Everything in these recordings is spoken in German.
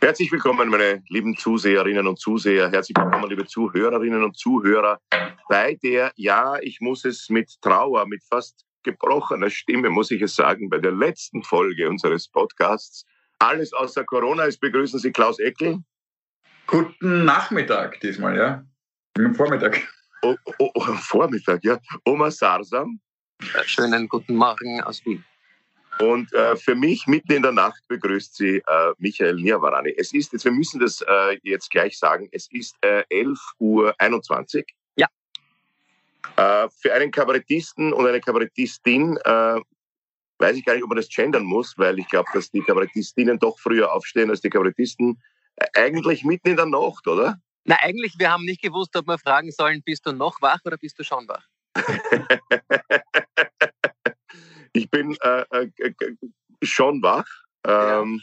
Herzlich willkommen, meine lieben Zuseherinnen und Zuseher. Herzlich willkommen, liebe Zuhörerinnen und Zuhörer, bei der, ja, ich muss es mit Trauer, mit fast gebrochener Stimme, muss ich es sagen, bei der letzten Folge unseres Podcasts. Alles außer Corona ist, begrüßen Sie Klaus Eckel. Guten Nachmittag diesmal, ja. Im Vormittag. Oh, oh, oh, Vormittag, ja. Oma Sarsam. Schönen guten Morgen aus Wien. Und äh, für mich mitten in der Nacht begrüßt sie äh, Michael Niavarani. Es ist jetzt, wir müssen das äh, jetzt gleich sagen, es ist äh, 11.21 Uhr. Ja. Äh, für einen Kabarettisten und eine Kabarettistin äh, weiß ich gar nicht, ob man das gendern muss, weil ich glaube, dass die Kabarettistinnen doch früher aufstehen als die Kabarettisten. Äh, eigentlich mitten in der Nacht, oder? Na, eigentlich, wir haben nicht gewusst, ob wir fragen sollen, bist du noch wach oder bist du schon wach? ich bin äh, äh, schon wach, ähm,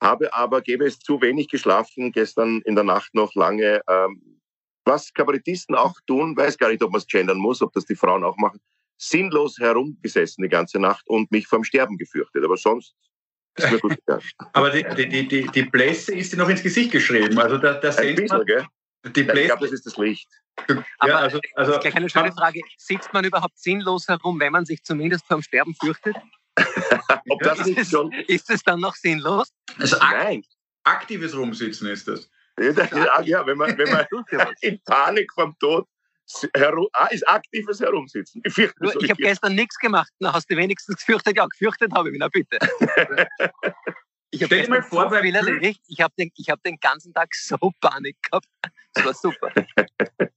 ja. habe aber, gebe es zu wenig geschlafen, gestern in der Nacht noch lange. Ähm, was Kabarettisten auch tun, weiß gar nicht, ob man es gendern muss, ob das die Frauen auch machen, sinnlos herumgesessen die ganze Nacht und mich vom Sterben gefürchtet. Aber sonst ist mir gut gegangen. aber die, die, die, die Blässe ist dir noch ins Gesicht geschrieben. Also da, da Ein bisschen, gell? Die ja, ich glaube, das ist das Licht. Aber ja, also, also, gleich eine schöne Frage. Sitzt man überhaupt sinnlos herum, wenn man sich zumindest vom Sterben fürchtet? Ob das ist, es, schon... ist es dann noch sinnlos? Also Nein. Aktives Rumsitzen ist das. Ja, ja wenn man, wenn man in Panik vom Tod herum, ah, ist aktives Herumsitzen. Ich, ich habe gestern nichts gemacht. Na, hast du wenigstens gefürchtet? Ja, gefürchtet habe ich mich, na bitte. Ich habe dir mal vor, so ich, ich habe den, hab den ganzen Tag so Panik gehabt. Das war super.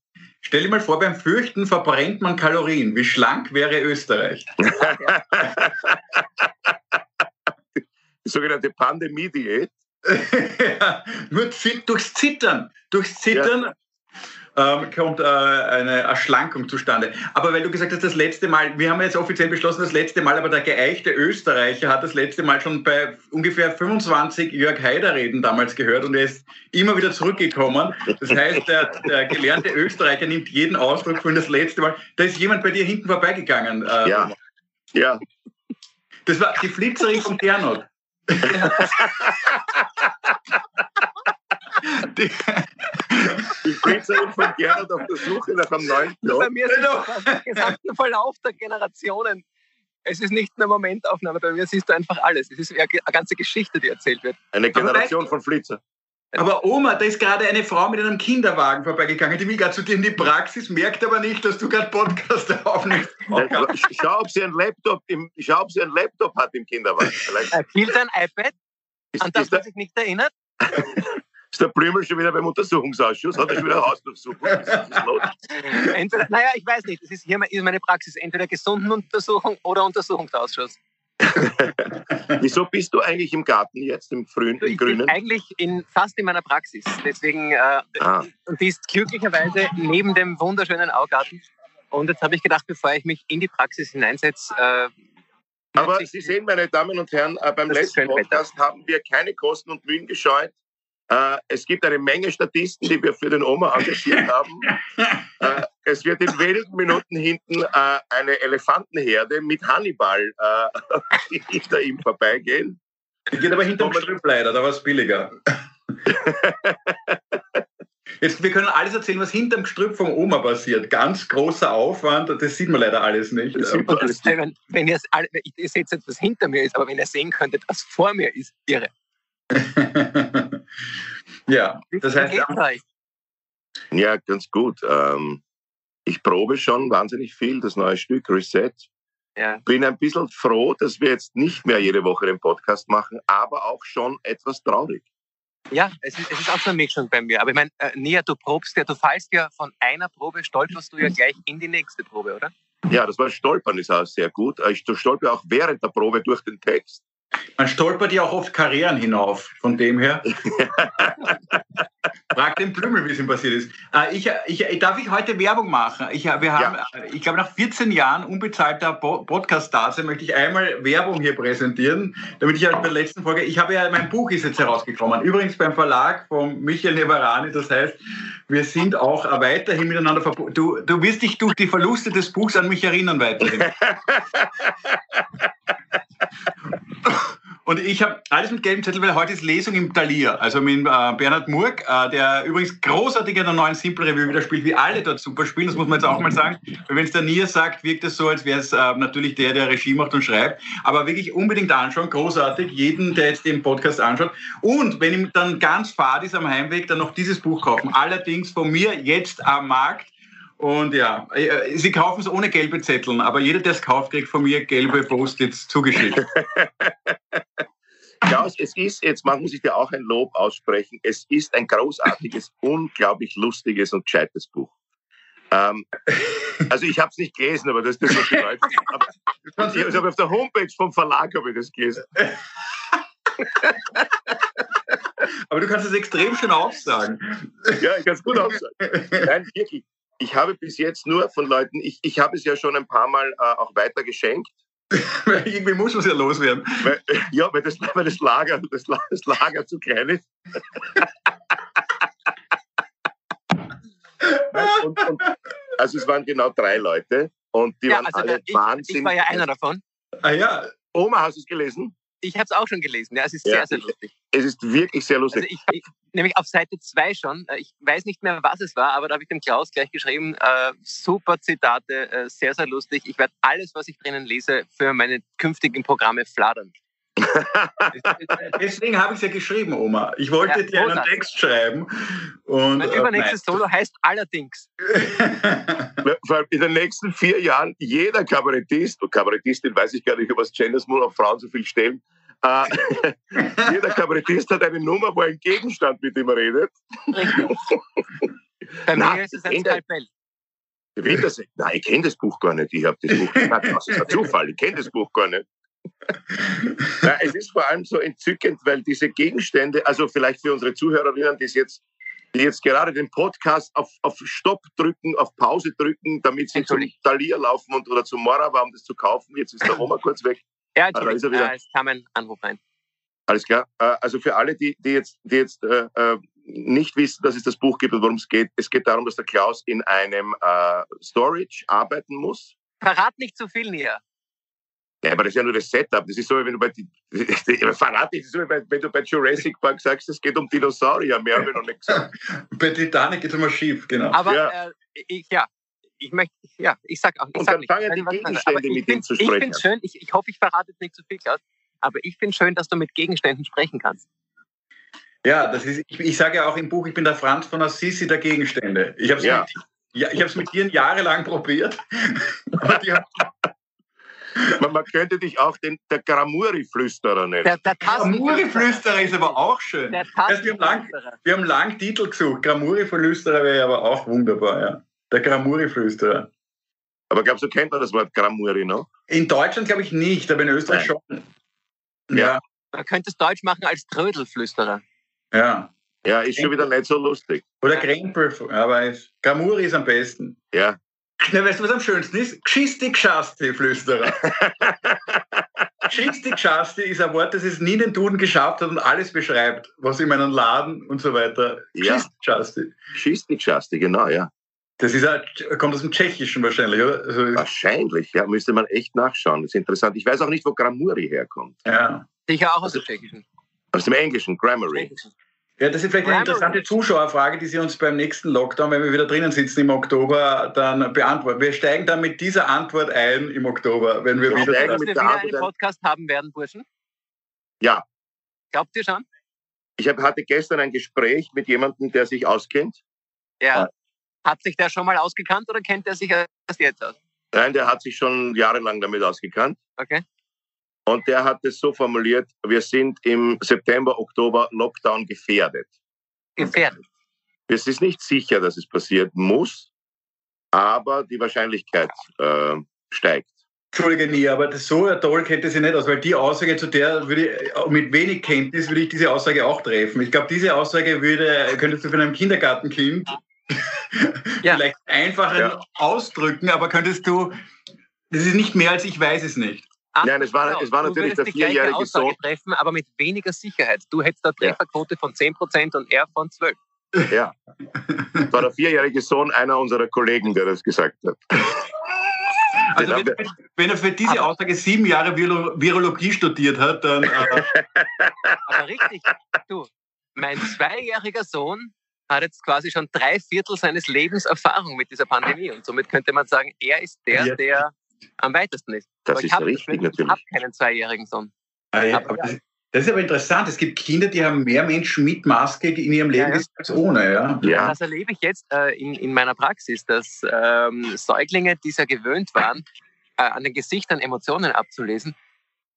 Stell dir mal vor, beim Fürchten verbrennt man Kalorien. Wie schlank wäre Österreich? Die sogenannte Pandemie-Diät. ja, nur durchs Zittern. Durchs Zittern ja ähm, kommt äh, eine Erschlankung zustande. Aber weil du gesagt hast, das letzte Mal, wir haben jetzt offiziell beschlossen, das letzte Mal, aber der geeichte Österreicher hat das letzte Mal schon bei ungefähr 25 Jörg Haider-Reden damals gehört und er ist immer wieder zurückgekommen. Das heißt, der, der gelernte Österreicher nimmt jeden Ausdruck von das letzte Mal. Da ist jemand bei dir hinten vorbeigegangen. Äh, ja. Ja. Das war die Flitzerin von Gernot. die, die Prinzerin von Gernot auf der Suche nach einem neuen Job. Bei mir ist der gesamte Verlauf der Generationen. Es ist nicht eine Momentaufnahme, bei mir siehst du einfach alles. Es ist eine ganze Geschichte, die erzählt wird. Eine Generation von Flitzer. Aber Oma, da ist gerade eine Frau mit einem Kinderwagen vorbeigegangen. Die will gerade zu dir in die Praxis, merkt aber nicht, dass du gerade Podcast aufnimmst. schau, ob sie einen Laptop, im, schau, ob sie einen Laptop hat im Kinderwagen. Vielleicht. Er spielt ein iPad, an das man sich nicht erinnert. Ist der Blümel schon wieder beim Untersuchungsausschuss? Hat er schon wieder Hausdurchsuchung? Entweder, naja, ich weiß nicht. Das ist hier meine Praxis. Entweder Gesundenuntersuchung oder Untersuchungsausschuss. Wieso bist du eigentlich im Garten jetzt, im Frühen, im ich Grünen? Bin eigentlich in, fast in meiner Praxis. Deswegen, äh, ah. und die ist glücklicherweise neben dem wunderschönen Augarten. Und jetzt habe ich gedacht, bevor ich mich in die Praxis hineinsetze, äh, aber Sie sehen, meine Damen und Herren, äh, beim letzten Podcast haben wir keine Kosten und Mühen gescheut. Äh, es gibt eine Menge Statisten, die wir für den Oma engagiert haben. äh, es wird in wenigen Minuten hinten äh, eine Elefantenherde mit Hannibal hinter ihm vorbeigehen. Die geht aber hinter dem Strüpp leider, da war es billiger. Jetzt, wir können alles erzählen, was hinterm Gestrüpp vom Oma passiert. Ganz großer Aufwand, das sieht man leider alles nicht. Das das, wenn, wenn ihr, ihr seht jetzt, was hinter mir ist, aber wenn ihr sehen könntet, was vor mir ist, irre. Ja, das heißt. Ja, ganz gut. Ähm, ich probe schon wahnsinnig viel, das neue Stück Reset. Ja. Bin ein bisschen froh, dass wir jetzt nicht mehr jede Woche den Podcast machen, aber auch schon etwas traurig. Ja, es ist, es ist auch so eine Mischung bei mir. Aber ich meine, äh, Nia, du probst ja, du fallst ja von einer Probe, stolperst du ja gleich in die nächste Probe, oder? Ja, das war Stolpern ist auch sehr gut. Ich stolper auch während der Probe durch den Text. Man stolpert ja auch oft Karrieren hinauf, von dem her. Frag den Blümel, wie es ihm passiert ist. Äh, ich, ich, darf ich heute Werbung machen? Ich, wir haben, ja. ich glaube, nach 14 Jahren unbezahlter Podcast-Stase möchte ich einmal Werbung hier präsentieren, damit ich halt bei der letzten Folge, ich habe ja, mein Buch ist jetzt herausgekommen. Übrigens beim Verlag von Michael Nevarani, das heißt, wir sind auch weiterhin miteinander verbunden. Du, du wirst dich durch die Verluste des Buchs an mich erinnern weiterhin. Und ich habe alles mit gelbem Zettel, weil heute ist Lesung im Thalia, also mit äh, Bernhard Murk, äh, der übrigens großartig in der neuen Simple Review wieder spielt, wie alle dort super spielen, das muss man jetzt auch mal sagen. Weil wenn es der Nier sagt, wirkt es so, als wäre es äh, natürlich der, der Regie macht und schreibt. Aber wirklich unbedingt anschauen, großartig, jeden, der jetzt den Podcast anschaut. Und wenn ihm dann ganz fad ist am Heimweg, dann noch dieses Buch kaufen. Allerdings von mir jetzt am Markt und ja, äh, sie kaufen es ohne gelbe Zetteln, aber jeder, der es kauft, kriegt von mir gelbe Post-its zugeschickt. Klaus, es ist, jetzt muss ich dir auch ein Lob aussprechen, es ist ein großartiges, unglaublich lustiges und gescheites Buch. Ähm, also ich habe es nicht gelesen, aber das ist das, was die Leute... Aber, ich habe auf der Homepage vom Verlag habe ich das gelesen. Aber du kannst es extrem schön aufsagen. Ja, ich kann es gut aufsagen. Nein, wirklich ich habe bis jetzt nur von Leuten, ich, ich habe es ja schon ein paar Mal äh, auch weiter geschenkt. Irgendwie muss man es ja loswerden. Weil, ja, weil das, weil das, Lager, das, das Lager zu klein ist. und, und, also es waren genau drei Leute und die ja, waren also alle ich, wahnsinnig. Ich war ja einer davon. Ah ja. Oma, hast du es gelesen? Ich habe es auch schon gelesen. Ja, es ist ja, sehr, sehr lustig. Es ist wirklich sehr lustig. Also ich, ich, nämlich auf Seite 2 schon. Äh, ich weiß nicht mehr, was es war, aber da habe ich dem Klaus gleich geschrieben, äh, super Zitate, äh, sehr, sehr lustig. Ich werde alles, was ich drinnen lese, für meine künftigen Programme fladern. Deswegen habe ich es ja geschrieben, Oma. Ich wollte ja, dir einen Text schreiben. Und, mein übernächstes äh, Solo heißt allerdings. Vor allem in den nächsten vier Jahren jeder Kabarettist, und Kabarettistin weiß ich gar nicht, was Genders muss auf Frauen so viel stellen, äh, jeder Kabarettist hat eine Nummer, wo ein Gegenstand mit ihm redet. Bei mir ist es ein Skalpell. Nein, ich kenne das Buch gar nicht. Ich habe das Buch nicht. Das ist ein Zufall. Ich kenne das Buch gar nicht. Na, es ist vor allem so entzückend, weil diese Gegenstände, also vielleicht für unsere Zuhörerinnen, die jetzt, die jetzt gerade den Podcast auf, auf Stopp drücken, auf Pause drücken, damit sie zum Thalia laufen und, oder zum Morava, um das zu kaufen. Jetzt ist der Roma kurz weg. Ja, ah, ist er wieder. es kam ein Anruf rein. Alles klar. Äh, also für alle, die, die jetzt, die jetzt äh, äh, nicht wissen, dass es das Buch gibt und worum es geht, es geht darum, dass der Klaus in einem äh, Storage arbeiten muss. Verrat nicht zu viel näher. Ja, aber das ist ja nur das Setup. Das ist so, wenn du bei, verrat nicht, so, wenn du bei Jurassic Park sagst, es geht um Dinosaurier, mehr habe ich noch nicht gesagt. bei Titanic geht es immer schief, genau. Aber ja. Äh, ich, ja, ich möchte, ja, ich sag auch. Ich und sag dann fangen die Gegenstände mit ihm zu sprechen. Ich finde schön, ich, ich hoffe, ich verrate jetzt nicht zu viel, Klaus, aber ich finde schön, dass du mit Gegenständen sprechen kannst. Ja, das ist, ich, ich sage ja auch im Buch, ich bin der Franz von Assisi der Gegenstände. Ich habe es ja. mit, ja, ich mit dir jahrelang probiert. man, man, könnte dich auch den, der Gramuri-Flüsterer nennen. Der, der Gramuri-Flüsterer ist aber auch schön. wir, haben lang, wir haben lang Titel gesucht. Gramuri-Flüsterer wäre aber auch wunderbar, ja. Der Gramuri-Flüsterer. Aber glaubst du, kennt man das Wort Gramuri noch? In Deutschland glaube ich nicht, aber in Österreich Nein. schon. Ja. ja. Man könnte es Deutsch machen als Trödelflüsterer. Ja. Ja, ist schon wieder nicht so lustig. Oder Krempel, aber Gramuri ist am besten. Ja. Na, weißt du, was am schönsten ist? Gschisti Gschasti, Flüsterer. Gschisti Gschasti ist ein Wort, das es nie in den Duden geschafft hat und alles beschreibt, was in meinem Laden und so weiter. Gschisti Gschasti. Gschisti Gschasti, genau, ja. Das ist ein, kommt aus dem Tschechischen wahrscheinlich, oder? Also wahrscheinlich, ja, müsste man echt nachschauen. Das ist interessant. Ich weiß auch nicht, wo Gramuri herkommt. Ja. Sicher auch aus dem Tschechischen. Aus dem Englischen, Grammary. Ja, das ist vielleicht eine interessante Zuschauerfrage, die Sie uns beim nächsten Lockdown, wenn wir wieder drinnen sitzen im Oktober, dann beantworten. Wir steigen dann mit dieser Antwort ein im Oktober, wenn wir, wir wieder, steigen mit wir wieder einen Podcast haben werden, Burschen. Ja. Glaubt ihr schon? Ich hab, hatte gestern ein Gespräch mit jemandem, der sich auskennt. Ja. Hat sich der schon mal ausgekannt oder kennt er sich erst jetzt aus? Nein, der hat sich schon jahrelang damit ausgekannt. Okay. Und der hat es so formuliert, wir sind im September, Oktober Lockdown gefährdet. Gefährdet. Es ist nicht sicher, dass es passieren muss, aber die Wahrscheinlichkeit äh, steigt. Entschuldige nie, aber das, so toll kennt sie nicht aus, weil die Aussage, zu der würde ich, mit wenig Kenntnis würde ich diese Aussage auch treffen. Ich glaube, diese Aussage würde, könntest du von einem Kindergartenkind ja. vielleicht einfacher ja. ausdrücken, aber könntest du, das ist nicht mehr als ich weiß es nicht. Nein, es war, es war natürlich der vierjährige Sohn. treffen, aber mit weniger Sicherheit. Du hättest eine Trefferquote ja. von 10% und er von 12%. Ja, es war der vierjährige Sohn einer unserer Kollegen, der das gesagt hat. Also wenn, wenn, er für diese Aussage sieben Jahre Virologie studiert hat, dann... Äh aber richtig, du, mein zweijähriger Sohn hat jetzt quasi schon drei Viertel seines Lebens Erfahrung mit dieser Pandemie und somit könnte man sagen, er ist der, der am weitesten ist. Das aber ist richtig, natürlich. Ich habe keinen zweijährigen Sohn. Ah, ja, aber das, das, ist aber interessant. Es gibt Kinder, die haben mehr Menschen mit Maske in ihrem Leben ja, ja. als ohne. Ja? Ja. Das erlebe ich jetzt äh, in, in meiner Praxis, dass ähm, Säuglinge, die sehr gewöhnt waren, äh, an den Gesichtern Emotionen abzulesen,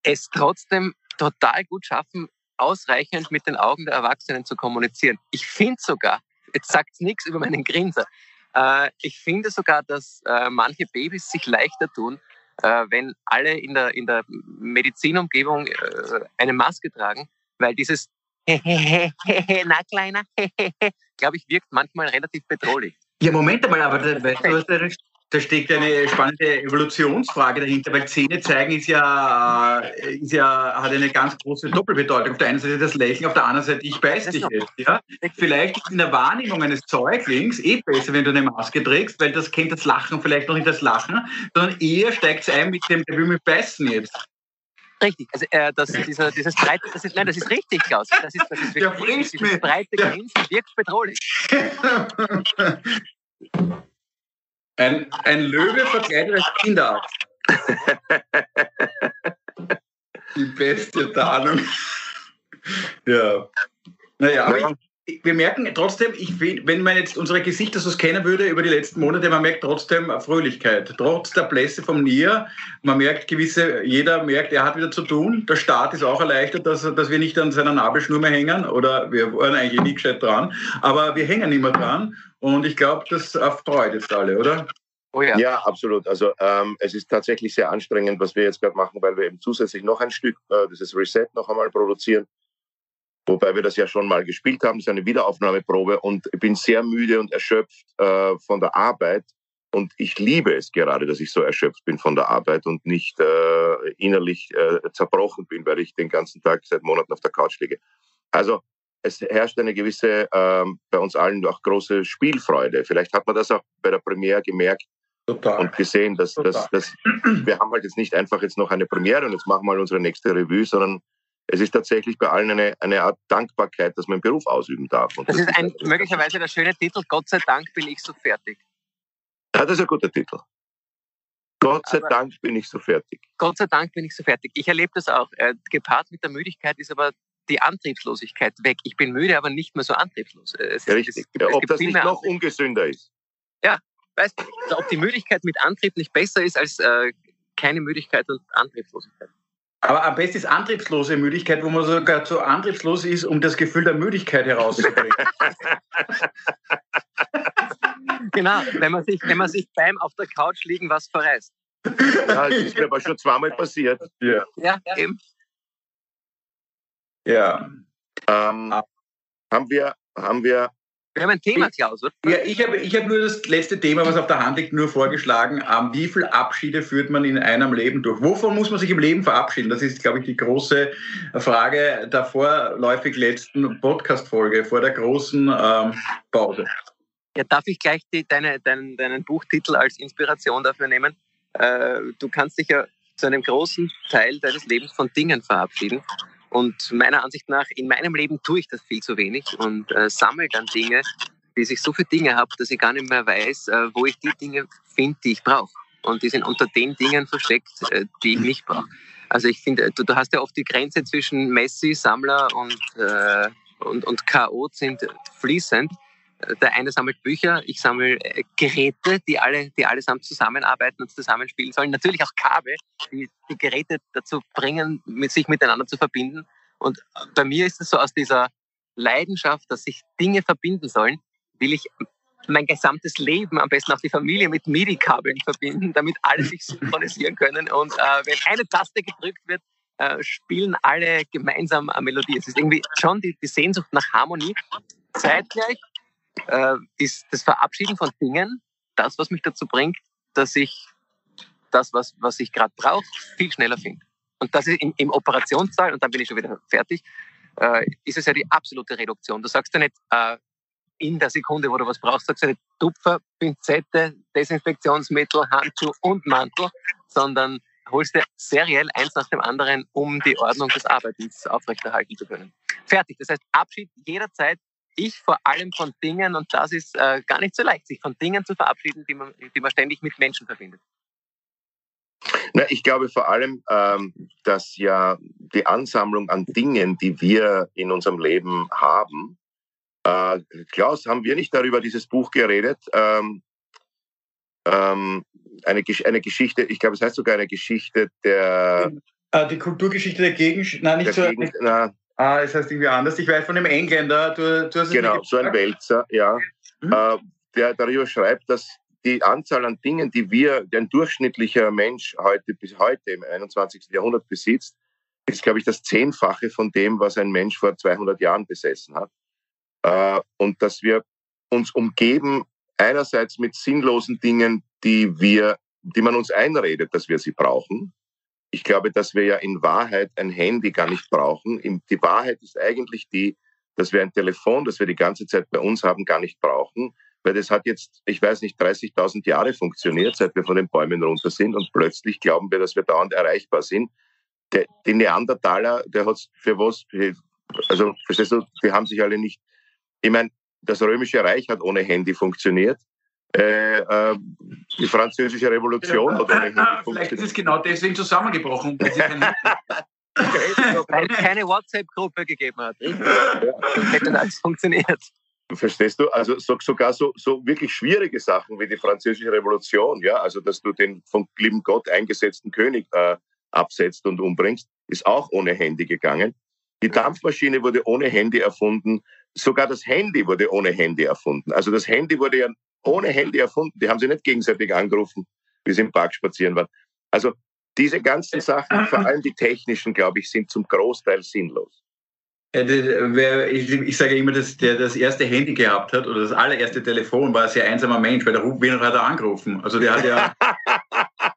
es trotzdem total gut schaffen, ausreichend mit den Augen der Erwachsenen zu kommunizieren. Ich finde sogar, jetzt sagt es nichts über meinen Grinser, äh, ich finde sogar, dass äh, manche Babys sich leichter tun, äh, wenn alle in der, in der Medizinumgebung äh, eine Maske tragen, weil dieses na kleiner, glaube ich, wirkt manchmal relativ bedrohlich. Ja, Moment einmal, aber du, da steckt eine spannende Evolutionsfrage dahinter, weil Zähne zeigen ist ja, ist ja, hat eine ganz große Doppelbedeutung. Auf der einen Seite das Lächeln, auf der anderen Seite ich beiß dich jetzt. Ja? Vielleicht ist in der Wahrnehmung eines Säuglings eh besser, wenn du eine Maske trägst, weil das kennt das Lachen vielleicht noch nicht das Lachen, sondern eher steigt es ein mit dem, der will mich beißen jetzt. Richtig, also äh, das, dieser, dieses breite, das ist, nein, das ist richtig, Klaus. Das ist, das ist wirklich, dieses breite Grinsen wirkt bedrohlich. Ein, ein Löwe verkleidet als Kinderarzt. Die beste Tarnung. ja. Naja, aber ich, wir merken trotzdem, ich, wenn man jetzt unsere Gesichter so scannen würde über die letzten Monate, man merkt trotzdem Fröhlichkeit. Trotz der Blässe vom Nier, man merkt gewisse, jeder merkt, er hat wieder zu tun. Der Staat ist auch erleichtert, dass, dass wir nicht an seiner Nabelschnur mehr hängen oder wir waren eigentlich nie gescheit dran, aber wir hängen immer dran und ich glaube, das freut jetzt alle, oder? Oh ja. ja, absolut. Also ähm, es ist tatsächlich sehr anstrengend, was wir jetzt gerade machen, weil wir eben zusätzlich noch ein Stück, äh, dieses Reset noch einmal produzieren. Wobei wir das ja schon mal gespielt haben, das ist eine Wiederaufnahmeprobe und ich bin sehr müde und erschöpft äh, von der Arbeit. Und ich liebe es gerade, dass ich so erschöpft bin von der Arbeit und nicht äh, innerlich äh, zerbrochen bin, weil ich den ganzen Tag seit Monaten auf der Couch liege. Also es herrscht eine gewisse, ähm, bei uns allen auch große Spielfreude. Vielleicht hat man das auch bei der Premiere gemerkt Total. und gesehen, dass, dass, dass wir haben halt jetzt nicht einfach jetzt noch eine Premiere und jetzt machen wir mal unsere nächste Revue, sondern es ist tatsächlich bei allen eine, eine Art Dankbarkeit, dass man einen Beruf ausüben darf. Und das, das ist ein, möglicherweise der schöne Titel, Gott sei Dank bin ich so fertig. Ja, das ist ein guter Titel. Gott sei aber Dank bin ich so fertig. Gott sei Dank bin ich so fertig. Ich erlebe das auch. Äh, gepaart mit der Müdigkeit ist aber die Antriebslosigkeit weg. Ich bin müde, aber nicht mehr so antriebslos. Es, ja, richtig. Es, es, ja, ob das nicht noch Antrieb. ungesünder ist. Ja, weißt du, ob die Müdigkeit mit Antrieb nicht besser ist als äh, keine Müdigkeit und Antriebslosigkeit. Aber am besten ist antriebslose Müdigkeit, wo man sogar so antriebslos ist, um das Gefühl der Müdigkeit herauszubringen. genau, wenn man, sich, wenn man sich beim auf der Couch liegen was verreißt. Ja, das ist mir aber schon zweimal passiert. Ja, ja eben. Ja. Ähm, haben wir, haben wir wir haben ein Thema, Klaus, oder? Ja, ich habe ich hab nur das letzte Thema, was auf der Hand liegt, nur vorgeschlagen. Ähm, wie viele Abschiede führt man in einem Leben durch? Wovon muss man sich im Leben verabschieden? Das ist, glaube ich, die große Frage der vorläufig letzten Podcast-Folge vor der großen ähm, Pause. Ja, darf ich gleich die, deine, deinen, deinen Buchtitel als Inspiration dafür nehmen? Äh, du kannst dich ja zu einem großen Teil deines Lebens von Dingen verabschieden. Und meiner Ansicht nach, in meinem Leben tue ich das viel zu wenig und äh, sammle dann Dinge, bis ich so viele Dinge habe, dass ich gar nicht mehr weiß, äh, wo ich die Dinge finde, die ich brauche. Und die sind unter den Dingen versteckt, äh, die ich nicht brauche. Also ich finde, du, du, hast ja oft die Grenze zwischen Messi, Sammler und, äh, und, und K.O. sind fließend. Der eine sammelt Bücher, ich sammle äh, Geräte, die alle, die allesamt zusammenarbeiten und zusammenspielen sollen. Natürlich auch Kabel, die die Geräte dazu bringen, sich miteinander zu verbinden. Und bei mir ist es so aus dieser Leidenschaft, dass sich Dinge verbinden sollen, will ich mein gesamtes Leben, am besten auch die Familie mit MIDI-Kabeln verbinden, damit alle sich synchronisieren können. Und äh, wenn eine Taste gedrückt wird, äh, spielen alle gemeinsam eine Melodie. Es ist irgendwie schon die, die Sehnsucht nach Harmonie. Zeitgleich äh, ist das Verabschieden von Dingen das, was mich dazu bringt, dass ich das, was, was ich gerade brauche, viel schneller finde. Und das ist im, im Operationssaal, und dann bin ich schon wieder fertig, äh, ist es ja die absolute Reduktion. Du sagst ja nicht äh, in der Sekunde, wo du was brauchst, sagst du nicht Tupfer, Pinzette, Desinfektionsmittel, Handschuh und Mantel, sondern holst dir seriell eins nach dem anderen, um die Ordnung des Arbeitens aufrechterhalten zu können. Fertig. Das heißt, Abschied jederzeit ich vor allem von Dingen, und das ist äh, gar nicht so leicht, sich von Dingen zu verabschieden, die man, die man ständig mit Menschen verbindet. Na, ich glaube vor allem, ähm, dass ja die Ansammlung an Dingen, die wir in unserem Leben haben, äh, Klaus, haben wir nicht darüber dieses Buch geredet? Ähm, ähm, eine, eine Geschichte, ich glaube, es heißt sogar eine Geschichte der. Äh, die Kulturgeschichte der Gegend, nein, nicht so. Gegend, na, Ah, es heißt irgendwie anders. Ich weiß von dem Engländer. Du, du hast genau, so ein Wälzer, ja, mhm. äh, der darüber schreibt, dass die Anzahl an Dingen, die wir, die ein durchschnittlicher Mensch heute bis heute im 21. Jahrhundert besitzt, ist, glaube ich, das Zehnfache von dem, was ein Mensch vor 200 Jahren besessen hat. Äh, und dass wir uns umgeben einerseits mit sinnlosen Dingen, die wir, die man uns einredet, dass wir sie brauchen, ich glaube, dass wir ja in Wahrheit ein Handy gar nicht brauchen. Die Wahrheit ist eigentlich die, dass wir ein Telefon, das wir die ganze Zeit bei uns haben, gar nicht brauchen, weil das hat jetzt, ich weiß nicht, 30.000 Jahre funktioniert, seit wir von den Bäumen runter sind und plötzlich glauben wir, dass wir dauernd erreichbar sind. Der, die Neandertaler, der hat für was, also verstehst du, die haben sich alle nicht, ich meine, das Römische Reich hat ohne Handy funktioniert. Äh, äh, die französische Revolution ja, oder ja, Vielleicht ist es genau deswegen zusammengebrochen. Weil es keine WhatsApp-Gruppe gegeben hat. Hätte alles funktioniert. Verstehst du? Also so, sogar so, so wirklich schwierige Sachen wie die französische Revolution, ja, also dass du den vom lieben Gott eingesetzten König äh, absetzt und umbringst, ist auch ohne Handy gegangen. Die Dampfmaschine wurde ohne Handy erfunden. Sogar das Handy wurde ohne Handy erfunden. Also das Handy wurde ja ohne Handy erfunden. Die haben sie nicht gegenseitig angerufen, wie sie im Park spazieren waren. Also diese ganzen Sachen, vor allem die technischen, glaube ich, sind zum Großteil sinnlos. Ich sage immer, dass der das erste Handy gehabt hat oder das allererste Telefon war ein sehr einsamer Mensch, weil der Rufwiener hat er angerufen. Also der hat ja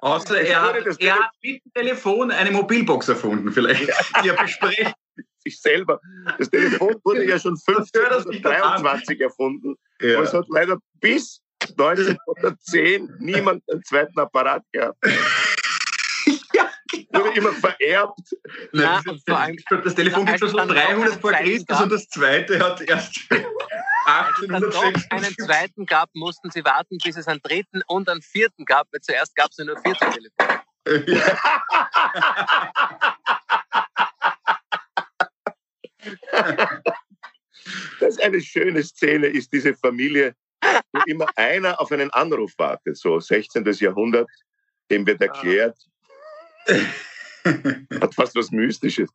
Außer er hat, er hat mit dem Telefon eine Mobilbox erfunden, vielleicht. Ja. besprechen sich selber. Das Telefon wurde ja schon 1523 erfunden. Ja. Und es hat leider bis 1910 niemand einen zweiten Apparat gehabt. ja, genau. Wurde immer vererbt. Nein, das, das Telefon gibt schon so 300 vor Christus und das zweite hat erst 1806. Wenn es einen zweiten gab, mussten sie warten, bis es einen dritten und einen vierten gab, weil zuerst gab es ja nur 14 Telefone. Ja. Das ist eine schöne Szene, ist diese Familie, wo immer einer auf einen Anruf wartet. So 16. Jahrhundert, dem wird erklärt, hat fast was Mystisches.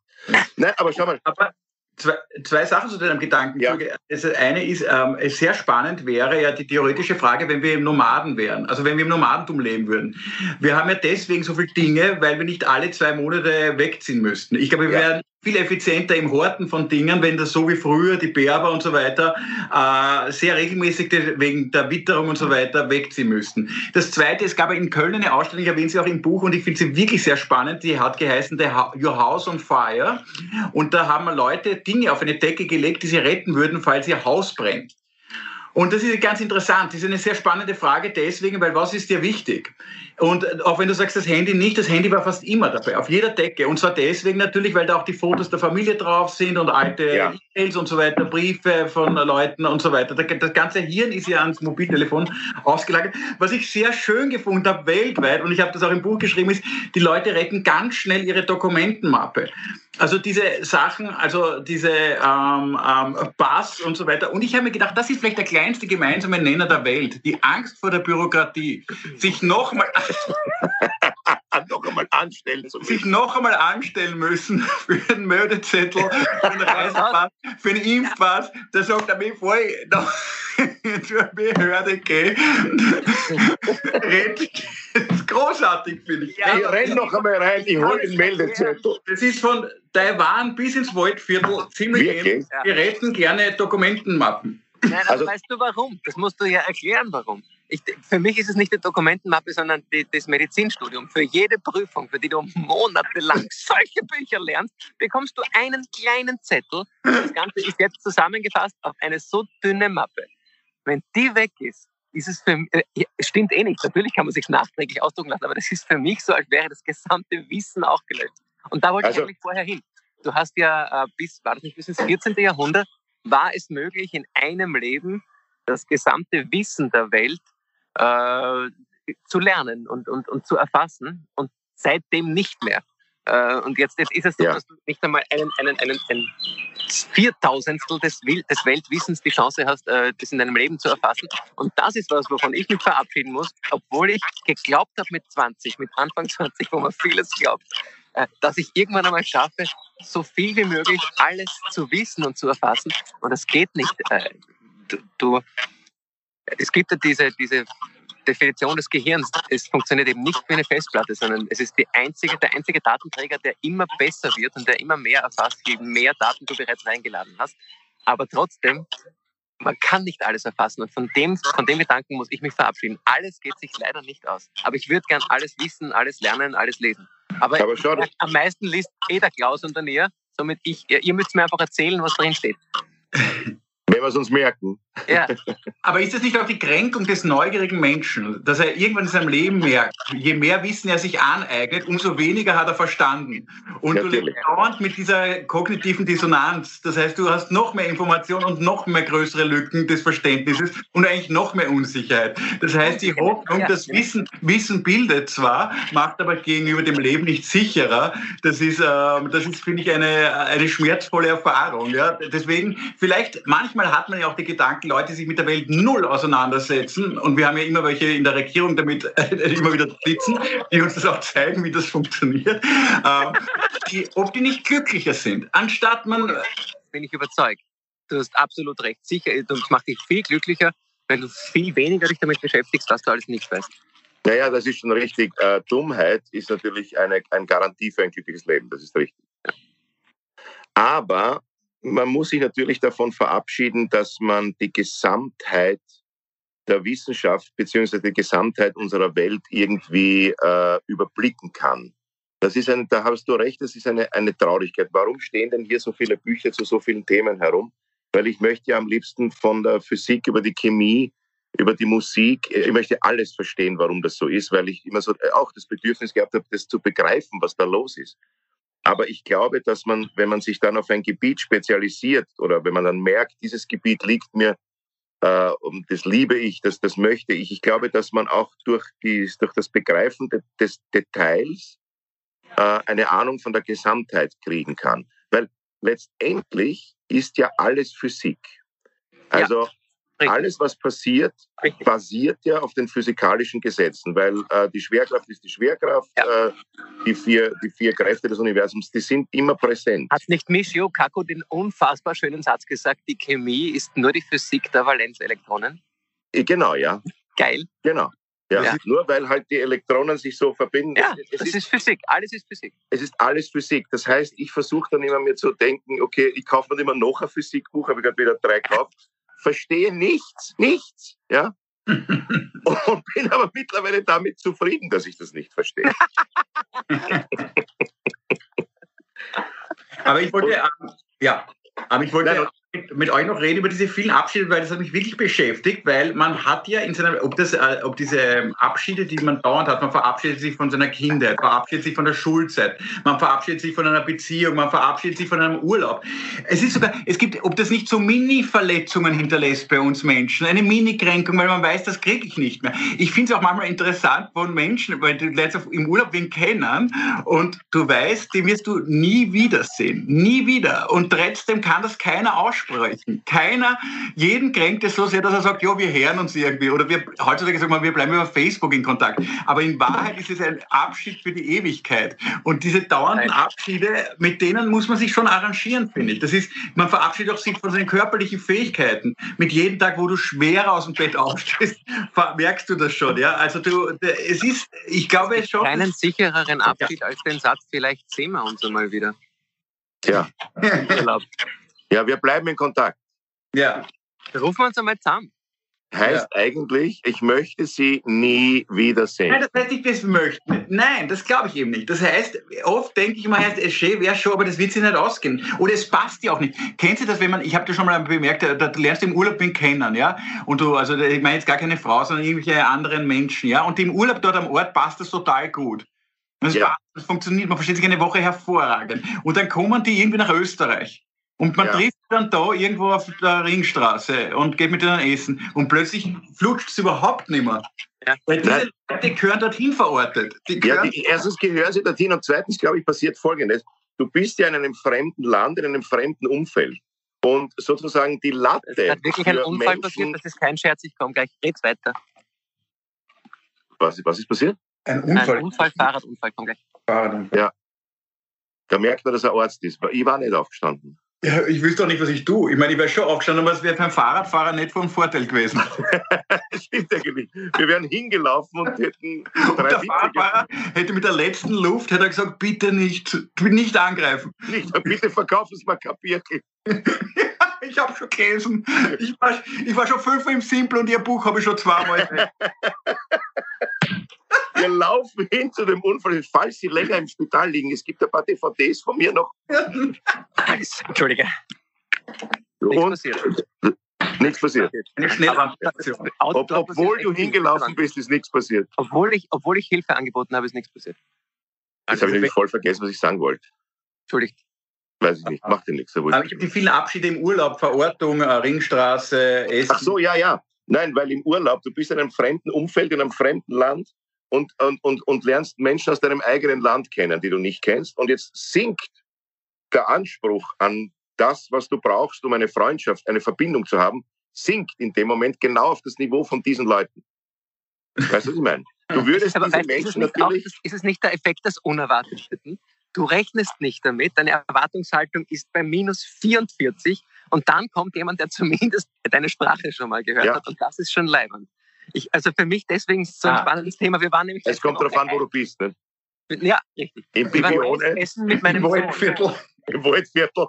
Nein, aber schau mal. Aber Zwei, zwei Sachen zu deinem Gedanken. Ja. Das eine ist, ähm, sehr spannend wäre ja die theoretische Frage, wenn wir im Nomaden wären, also wenn wir im Nomadentum leben würden. Wir haben ja deswegen so viele Dinge, weil wir nicht alle zwei Monate wegziehen müssten. Ich glaube, wir ja. wären viel effizienter im Horten von Dingen, wenn das so wie früher die Berber und so weiter äh, sehr regelmäßig wegen der Witterung und so weiter wegziehen müssten. Das Zweite, es gab in Köln eine Ausstellung, ich erwähne sie auch im Buch und ich finde sie wirklich sehr spannend, die hat geheißen Your House on Fire und da haben Leute Dinge auf eine Decke gelegt, die sie retten würden, falls ihr Haus brennt. Und das ist ganz interessant. Das ist eine sehr spannende Frage deswegen, weil was ist dir wichtig? Und auch wenn du sagst, das Handy nicht, das Handy war fast immer dabei, auf jeder Decke. Und zwar deswegen natürlich, weil da auch die Fotos der Familie drauf sind und alte ja. E-Mails und so weiter, Briefe von Leuten und so weiter. Das ganze Hirn ist ja ans Mobiltelefon ausgelagert. Was ich sehr schön gefunden habe weltweit, und ich habe das auch im Buch geschrieben, ist, die Leute retten ganz schnell ihre Dokumentenmappe. Also diese Sachen, also diese ähm, ähm, Pass und so weiter. Und ich habe mir gedacht, das ist vielleicht der kleinste gemeinsame Nenner der Welt. Die Angst vor der Bürokratie. Sich nochmal noch einmal anstellen zu müssen. Sich noch einmal anstellen müssen für einen Meldezettel, für einen Reisepass, für einen Impfpass. Da sagt er, bevor ich noch zur Behörde gehe, das ist großartig, finde ich. Ja, ich renn noch einmal rein, ich hole den Meldezettel. Das ist von Taiwan bis ins Waldviertel ziemlich ähnlich. Wir retten gerne Dokumentenmappen. Nein, aber also, weißt du warum? Das musst du ja erklären, warum. Ich, für mich ist es nicht die Dokumentenmappe, sondern die, das Medizinstudium. Für jede Prüfung, für die du monatelang solche Bücher lernst, bekommst du einen kleinen Zettel. Das Ganze ist jetzt zusammengefasst auf eine so dünne Mappe. Wenn die weg ist, ist es für mich, äh, stimmt eh nicht. Natürlich kann man sich nachträglich ausdrucken lassen, aber das ist für mich so, als wäre das gesamte Wissen auch gelöscht. Und da wollte also, ich eigentlich vorher hin. Du hast ja äh, bis, war das nicht bis ins 14. Jahrhundert, war es möglich, in einem Leben das gesamte Wissen der Welt äh, zu lernen und, und, und zu erfassen und seitdem nicht mehr. Äh, und jetzt, jetzt ist es so, ja. dass du nicht einmal einen, einen, einen, ein Viertausendstel des, des Weltwissens die Chance hast, äh, das in deinem Leben zu erfassen. Und das ist was, wovon ich mich verabschieden muss, obwohl ich geglaubt habe mit 20, mit Anfang 20, wo man vieles glaubt, äh, dass ich irgendwann einmal schaffe, so viel wie möglich alles zu wissen und zu erfassen. Und das geht nicht. Äh, du, du es gibt ja diese, diese Definition des Gehirns. Es funktioniert eben nicht wie eine Festplatte, sondern es ist die einzige, der einzige Datenträger, der immer besser wird und der immer mehr erfasst, je mehr Daten du bereits reingeladen hast. Aber trotzdem, man kann nicht alles erfassen. Und von dem, von dem Gedanken muss ich mich verabschieden. Alles geht sich leider nicht aus. Aber ich würde gern alles wissen, alles lernen, alles lesen. Aber, Aber schon. am meisten liest eh der Klaus und der Näher. Somit ich, ihr müsst mir einfach erzählen, was drin steht. Wenn wir es uns merken. Ja. Aber ist das nicht auch die Kränkung des neugierigen Menschen, dass er irgendwann in seinem Leben merkt, je mehr Wissen er sich aneignet, umso weniger hat er verstanden. Und Natürlich. du lebst dauernd mit dieser kognitiven Dissonanz. Das heißt, du hast noch mehr Informationen und noch mehr größere Lücken des Verständnisses und eigentlich noch mehr Unsicherheit. Das heißt, die Hoffnung, dass Wissen, Wissen bildet zwar, macht aber gegenüber dem Leben nicht sicherer. Das ist, äh, das ist finde ich, eine, eine schmerzvolle Erfahrung. Ja? Deswegen vielleicht manchmal hat man ja auch die Gedanken, Leute, die sich mit der Welt null auseinandersetzen. Und wir haben ja immer welche in der Regierung damit äh, immer wieder sitzen, die uns das auch zeigen, wie das funktioniert. Ähm, die, ob die nicht glücklicher sind, anstatt man. Bin ich überzeugt. Du hast absolut recht. Sicher, das macht dich viel glücklicher, wenn du viel weniger dich damit beschäftigst, was du alles nicht weißt. Naja, das ist schon richtig. Äh, Dummheit ist natürlich eine, eine Garantie für ein glückliches Leben. Das ist richtig. Aber man muss sich natürlich davon verabschieden, dass man die Gesamtheit der Wissenschaft beziehungsweise die Gesamtheit unserer Welt irgendwie äh, überblicken kann. Das ist ein, da hast du recht, das ist eine, eine Traurigkeit. Warum stehen denn hier so viele Bücher zu so vielen Themen herum? Weil ich möchte ja am liebsten von der Physik über die Chemie, über die Musik, ich möchte alles verstehen, warum das so ist, weil ich immer so auch das Bedürfnis gehabt habe, das zu begreifen, was da los ist. Aber ich glaube, dass man, wenn man sich dann auf ein Gebiet spezialisiert oder wenn man dann merkt, dieses Gebiet liegt mir, äh, und das liebe ich, das, das möchte ich, ich glaube, dass man auch durch, die, durch das Begreifen de, des Details äh, eine Ahnung von der Gesamtheit kriegen kann. Weil letztendlich ist ja alles Physik. Also ja. Alles, was passiert, Richtig. basiert ja auf den physikalischen Gesetzen, weil äh, die Schwerkraft ist die Schwerkraft, ja. äh, die, vier, die vier Kräfte des Universums, die sind immer präsent. Hat nicht Michio Kaku den unfassbar schönen Satz gesagt, die Chemie ist nur die Physik der Valenzelektronen? Äh, genau, ja. Geil. Genau. Ja, ja. Nur weil halt die Elektronen sich so verbinden. Ja, es, es das ist, ist, Physik. Alles ist Physik. Es ist alles Physik. Das heißt, ich versuche dann immer mir zu denken, okay, ich kaufe mir immer noch ein Physikbuch, habe ich gerade wieder drei gekauft verstehe nichts, nichts, ja. und bin aber mittlerweile damit zufrieden, dass ich das nicht verstehe. aber ich wollte, ähm, ja, aber ich wollte ja, mit, euch noch reden über diese vielen Abschiede, weil das hat mich wirklich beschäftigt, weil man hat ja in seiner, ob, das, äh, ob diese Abschiede, die man dauernd hat, man verabschiedet sich von seiner Kindheit, verabschiedet sich von der Schulzeit, man verabschiedet sich von einer Beziehung, man verabschiedet sich von einem Urlaub. Es ist sogar, es gibt, ob das nicht so Mini-Verletzungen hinterlässt bei uns Menschen, eine Mini-Kränkung, weil man weiß, das kriege ich nicht mehr. Ich finde es auch manchmal interessant von Menschen, weil du lernst im Urlaub wen kennen und du weißt, den wirst du nie wiedersehen, nie wieder. Und trotzdem kann das keiner aussprechen aussprechen. Keiner, jeden kränkt es so sehr, dass er sagt, ja, wir hören uns irgendwie. Oder wir, heutzutage sagt man, wir bleiben über Facebook in Kontakt. Aber in Wahrheit ist es ein Abschied für die Ewigkeit. Und diese dauernden Abschiede, mit denen muss man sich schon arrangieren, finde ich. Das ist, man verabschiedet auch sich von seinen körperlichen Fähigkeiten. Mit jedem Tag, wo du schwerer aus dem Bett aufstehst, merkst du das schon, ja. Also du, es ist, ich glaube es schon. Keinen sichereren Abschied als den Satz, vielleicht sehen wir uns einmal wieder. Ja. Ja, wir bleiben in Kontakt. Ja. Rufen wir uns einmal zusammen. Heißt ja. eigentlich, ich möchte sie nie wiedersehen. Nein, das heißt nicht, das möchte. Nein, das glaube ich eben nicht. Das heißt, oft denke ich mal, heißt, es wäre schon, aber das wird sich nicht ausgehen. Oder es passt ja auch nicht. Kennst du das, wenn man, ich habe das schon mal bemerkt, da, da lernst du im Urlaub wen kennen, ja? Und du, also ich meine jetzt gar keine Frau, sondern irgendwelche anderen Menschen, ja? Und im Urlaub dort am Ort passt das total gut. Das, ja. das funktioniert, man versteht sich eine Woche hervorragend. Und dann kommen die irgendwie nach Österreich. Und man ja. trifft dann da irgendwo auf der Ringstraße und geht mit denen essen. Und plötzlich flutscht es überhaupt nicht mehr. Ja. Weil diese Leute gehören dorthin verortet. Die ja, die, erstens gehören sie dorthin und zweitens, glaube ich, passiert Folgendes. Du bist ja in einem fremden Land, in einem fremden Umfeld. Und sozusagen die Latte. Es hat wirklich ein Unfall Menschen, passiert, das ist kein Scherz, ich komme gleich, red's weiter. Was, was ist passiert? Ein Unfall. Ein Unfall, Fahrradunfall, komm gleich. Fahrradunfall. Ja. Da merkt man, dass er Arzt ist. Ich war nicht aufgestanden. Ja, ich wüsste doch nicht, was ich tue. Ich meine, ich wäre schon aufgestanden, aber es wäre beim Fahrradfahrer nicht vom Vorteil gewesen. Stimmt eigentlich. Wir wären hingelaufen und hätten. Und der Fahrradfahrer hätte mit der letzten Luft hätte er gesagt, bitte nicht, nicht angreifen. Nicht, bitte verkaufen Sie mal Kapierkel. ich habe schon gelesen. Ich war, ich war schon fünfmal im Simple und Ihr Buch habe ich schon zweimal. Wir laufen hin zu dem Unfall, falls Sie länger im Spital liegen. Es gibt ein paar DVDs von mir noch. Entschuldige. Nichts passiert. Nichts passiert. Eine Schnellamputation. Ob, obwohl du hingelaufen bist, ist nichts passiert. Obwohl ich, obwohl ich Hilfe angeboten habe, ist nichts passiert. Jetzt habe ich nämlich voll vergessen, was ich sagen wollte. Entschuldigt. Weiß ich nicht, macht dir nichts. Aber ich habe die vielen Abschiede im Urlaub, Verortung, äh, Ringstraße, Essen. Ach so, ja, ja. Nein, weil im Urlaub, du bist in einem fremden Umfeld, in einem fremden Land und, und, und, und lernst Menschen aus deinem eigenen Land kennen, die du nicht kennst. Und jetzt sinkt der Anspruch an das, was du brauchst, um eine Freundschaft, eine Verbindung zu haben, sinkt in dem Moment genau auf das Niveau von diesen Leuten. Weißt du, was ich meine? Du würdest Aber diese Menschen natürlich... Auch, ist es nicht der Effekt des Unerwarteten? Du rechnest nicht damit, deine Erwartungshaltung ist bei minus 44 und dann kommt jemand, der zumindest deine Sprache schon mal gehört ja. hat und das ist schon leibend. Ich, also für mich deswegen ist es so ein ah. spannendes Thema. Wir waren nämlich. Es kommt darauf an, wo du bist, ne? Ja, richtig. Im Bibione, Essen mit meinem Im Waldviertel. Im Waldviertel.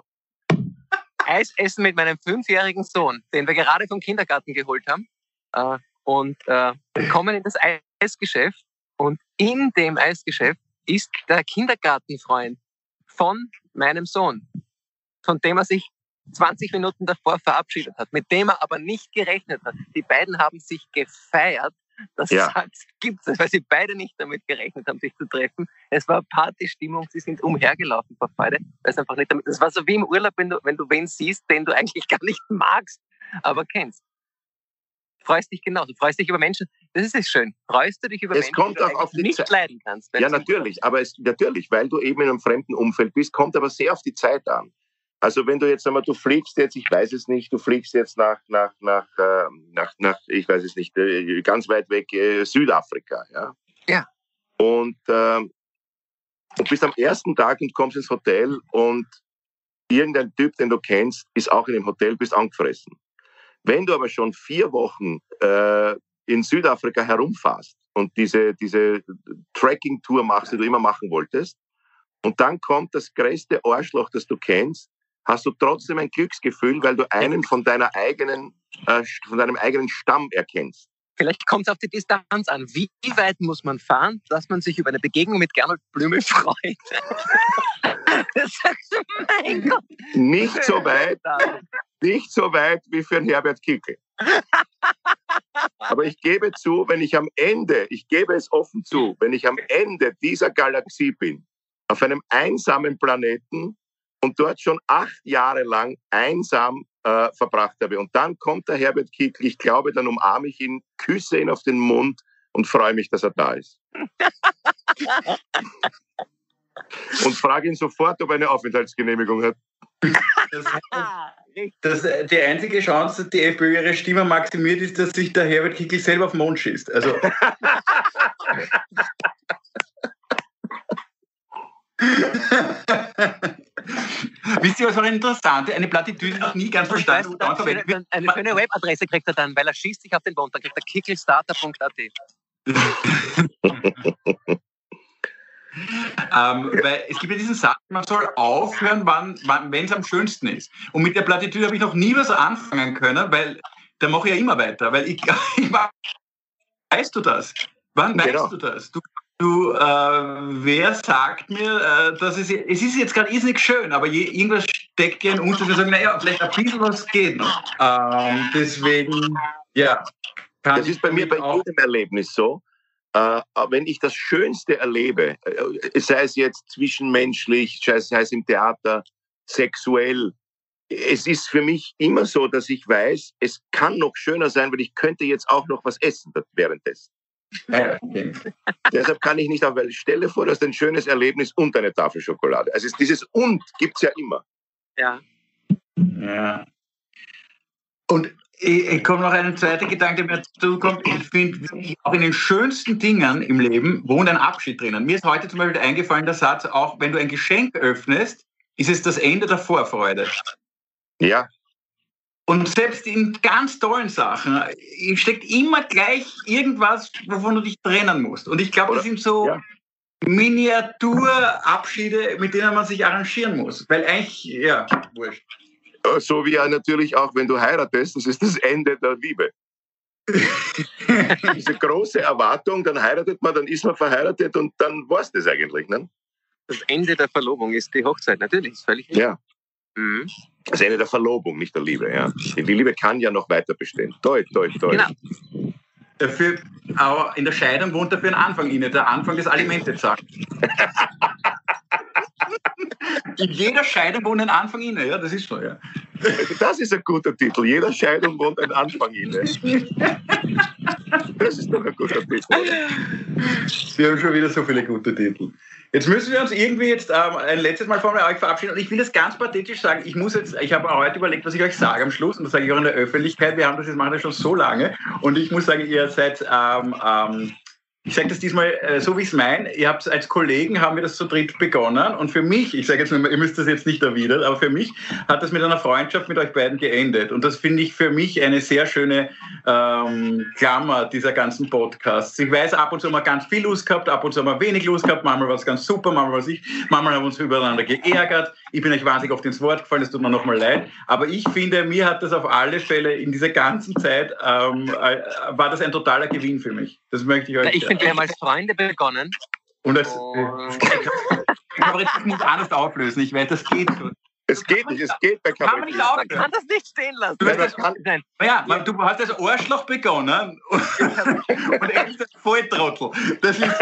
Eis essen mit meinem fünfjährigen Sohn, den wir gerade vom Kindergarten geholt haben. Äh, und äh, kommen in das Eisgeschäft. Und in dem Eisgeschäft ist der Kindergartenfreund von meinem Sohn, von dem er sich 20 Minuten davor verabschiedet hat, mit dem er aber nicht gerechnet hat. Die beiden haben sich gefeiert. Das ja. gibt es, weil sie beide nicht damit gerechnet haben, sich zu treffen. Es war Partystimmung, sie sind umhergelaufen vor Freude. Es einfach nicht damit. Es war so wie im Urlaub, wenn du, wenn du wen siehst, den du eigentlich gar nicht magst, aber kennst. Freust dich genauso, freust dich über Menschen. Das ist es schön. Freust du dich über es Menschen, kommt die du auf die nicht Zeit. leiden kannst. Ja, natürlich, aber es, natürlich, weil du eben in einem fremden Umfeld bist, kommt aber sehr auf die Zeit an. Also wenn du jetzt einmal, du fliegst jetzt, ich weiß es nicht, du fliegst jetzt nach, nach, nach, äh, nach, nach ich weiß es nicht, äh, ganz weit weg, äh, Südafrika, ja. Ja. Und äh, du bist am ersten Tag und kommst ins Hotel und irgendein Typ, den du kennst, ist auch in dem Hotel, bist angefressen. Wenn du aber schon vier Wochen äh, in Südafrika herumfährst und diese, diese Tracking-Tour machst, die du immer machen wolltest, und dann kommt das größte Arschloch, das du kennst, hast du trotzdem ein Glücksgefühl, weil du einen von deiner eigenen, äh, von deinem eigenen Stamm erkennst. Vielleicht kommt es auf die Distanz an. Wie weit muss man fahren, dass man sich über eine Begegnung mit Gernot Blümel freut? das sagst du, mein Gott. Nicht so weit, nicht so weit wie für einen Herbert Kickel. Aber ich gebe zu, wenn ich am Ende, ich gebe es offen zu, wenn ich am Ende dieser Galaxie bin, auf einem einsamen Planeten, und dort schon acht Jahre lang einsam äh, verbracht habe. Und dann kommt der Herbert Kickl, ich glaube, dann umarme ich ihn, küsse ihn auf den Mund und freue mich, dass er da ist. und frage ihn sofort, ob er eine Aufenthaltsgenehmigung hat. dass äh, die einzige Chance, dass die FPÖ ihre Stimme maximiert, ist, dass sich der Herbert Kickl selber auf den Mond schießt. Also. Wisst ihr, was war interessant? Eine Plattitüde, die ich nie ganz verstanden habe. Eine schöne Webadresse kriegt er dann, weil er schießt sich auf den Mond. Dann kriegt er kickelstarter.at. ähm, weil es gibt ja diesen Satz, man soll aufhören, wann, wann, wenn es am schönsten ist. Und mit der Plattitüde habe ich noch nie was anfangen können, weil da mache ich ja immer weiter. Weil ich, ich weißt du das? Wann weißt genau. du das? Du, du äh, wer sagt mir, äh, dass es, es ist jetzt gerade nicht schön, aber je, irgendwas steckt ja in uns, dass wir sagen, naja, vielleicht ein bisschen was geht noch. Ähm, deswegen, ja. Das ist bei mir bei jedem Erlebnis so. Äh, wenn ich das Schönste erlebe, äh, sei es jetzt zwischenmenschlich, sei es im Theater, sexuell, es ist für mich immer so, dass ich weiß, es kann noch schöner sein, weil ich könnte jetzt auch noch was essen währenddessen. Ja, okay. Deshalb kann ich nicht auf, weil stelle vor, dass ein schönes Erlebnis und eine Tafel Schokolade. Also dieses und gibt es ja immer. Ja. Ja. Und ich, ich komme noch einen zweiten Gedanke, der mir zukommt. Ich finde, auch in den schönsten Dingen im Leben wohnt ein Abschied drinnen. Mir ist heute zum Beispiel eingefallen der Satz, auch wenn du ein Geschenk öffnest, ist es das Ende der Vorfreude. Ja. Und selbst in ganz tollen Sachen steckt immer gleich irgendwas, wovon du dich trennen musst. Und ich glaube, das sind so ja. Miniaturabschiede, mit denen man sich arrangieren muss. Weil eigentlich, ja, wurscht. So wie ja natürlich auch, wenn du heiratest, das ist das Ende der Liebe. Diese große Erwartung, dann heiratet man, dann ist man verheiratet und dann war es das eigentlich. Ne? Das Ende der Verlobung ist die Hochzeit, natürlich, ist völlig richtig. Ja. Mhm. Das Ende der Verlobung, nicht der Liebe. Ja. Die Liebe kann ja noch weiter bestehen. Toi, toi, toi. Genau. Dafür, aber in der Scheidung wohnt dafür ein Anfang inne, der Anfang des Alimentezahlens. In jeder Scheidung wohnt ein Anfang inne, ja, das ist so, ja. Das ist ein guter Titel. Jeder Scheidung wohnt ein Anfang inne. Das ist doch ein guter Titel. Wir haben schon wieder so viele gute Titel. Jetzt müssen wir uns irgendwie jetzt ähm, ein letztes Mal von euch verabschieden. Und ich will das ganz pathetisch sagen. Ich muss jetzt, ich habe heute überlegt, was ich euch sage am Schluss. Und das sage ich auch in der Öffentlichkeit. Wir haben das jetzt machen das schon so lange. Und ich muss sagen, ihr seid ähm, ähm, ich sage das diesmal äh, so, wie ich es meine. Ihr habt als Kollegen haben wir das zu dritt begonnen und für mich, ich sage jetzt nur, ihr müsst das jetzt nicht erwidern, aber für mich hat das mit einer Freundschaft mit euch beiden geendet und das finde ich für mich eine sehr schöne ähm, Klammer dieser ganzen Podcasts. Ich weiß, ab und zu haben wir ganz viel Lust gehabt, ab und zu haben wir wenig Lust gehabt, manchmal war es ganz super, manchmal war es ich, manchmal haben wir uns übereinander geärgert. Ich bin euch wahnsinnig oft ins Wort gefallen, das tut mir nochmal leid, aber ich finde, mir hat das auf alle Fälle in dieser ganzen Zeit, ähm, äh, war das ein totaler Gewinn für mich. Das möchte ich euch sagen wir haben als Freunde begonnen. Und das, und Kabarett muss anders auflösen. Ich weiß, das geht schon. Es geht nicht, es geht bei Kabarett. Kann man, kann das nicht stehen lassen. Du, das, nein. Ja, man, du hast als Arschloch begonnen und, und er ist ein Volltrottel. Das ist.